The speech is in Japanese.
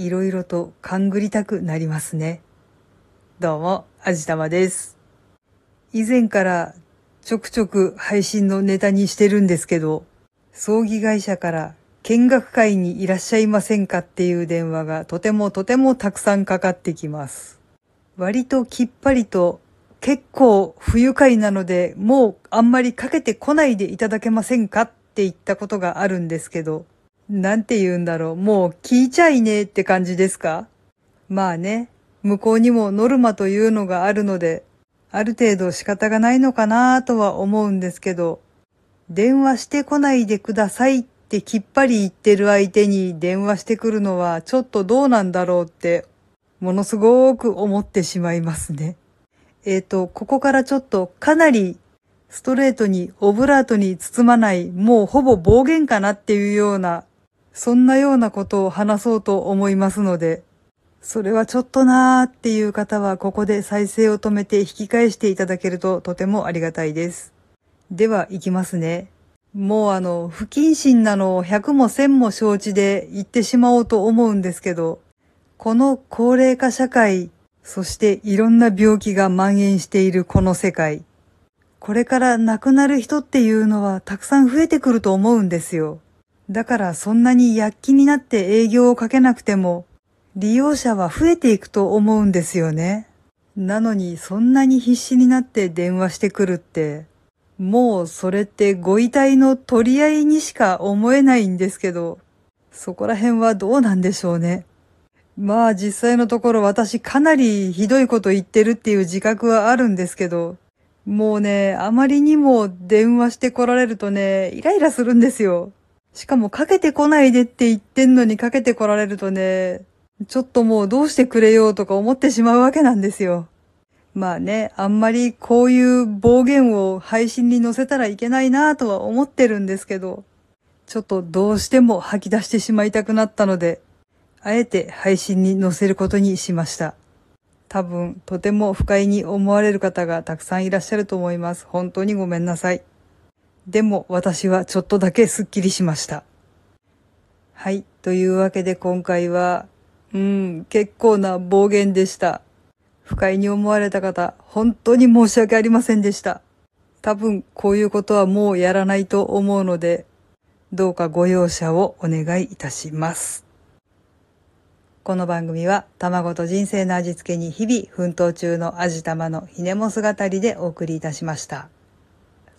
いろいろと勘ぐりたくなりますね。どうも、あじたまです。以前からちょくちょく配信のネタにしてるんですけど、葬儀会社から見学会にいらっしゃいませんかっていう電話がとてもとてもたくさんかかってきます。割ときっぱりと結構不愉快なのでもうあんまりかけてこないでいただけませんかって言ったことがあるんですけど、なんて言うんだろう。もう聞いちゃいねえって感じですか？まあね、向こうにもノルマというのがあるので、ある程度仕方がないのかなとは思うんですけど、電話してこないでくださいってきっぱり言ってる相手に電話してくるのはちょっとどうなんだろうって、ものすごく思ってしまいますね。えっ、ー、と、ここからちょっとかなりストレートにオブラートに包まない、もうほぼ暴言かなっていうような、そんなようなことを話そうと思いますので、それはちょっとなーっていう方はここで再生を止めて引き返していただけるととてもありがたいです。では行きますね。もうあの、不謹慎なのを100も1000も承知で言ってしまおうと思うんですけど、この高齢化社会、そしていろんな病気が蔓延しているこの世界、これから亡くなる人っていうのはたくさん増えてくると思うんですよ。だからそんなに躍起になって営業をかけなくても、利用者は増えていくと思うんですよね。なのにそんなに必死になって電話してくるって、もうそれってご遺体の取り合いにしか思えないんですけど、そこら辺はどうなんでしょうね。まあ実際のところ私かなりひどいこと言ってるっていう自覚はあるんですけど、もうね、あまりにも電話して来られるとね、イライラするんですよ。しかもかけてこないでって言ってんのにかけて来られるとね、ちょっともうどうしてくれようとか思ってしまうわけなんですよ。まあね、あんまりこういう暴言を配信に載せたらいけないなぁとは思ってるんですけど、ちょっとどうしても吐き出してしまいたくなったので、あえて配信に載せることにしました。多分、とても不快に思われる方がたくさんいらっしゃると思います。本当にごめんなさい。でも私はちょっとだけスッキリしました。はい。というわけで今回はうん、結構な暴言でした。不快に思われた方、本当に申し訳ありませんでした。多分こういうことはもうやらないと思うので、どうかご容赦をお願いいたします。この番組は卵と人生の味付けに日々奮闘中の味玉のひねも姿りでお送りいたしました。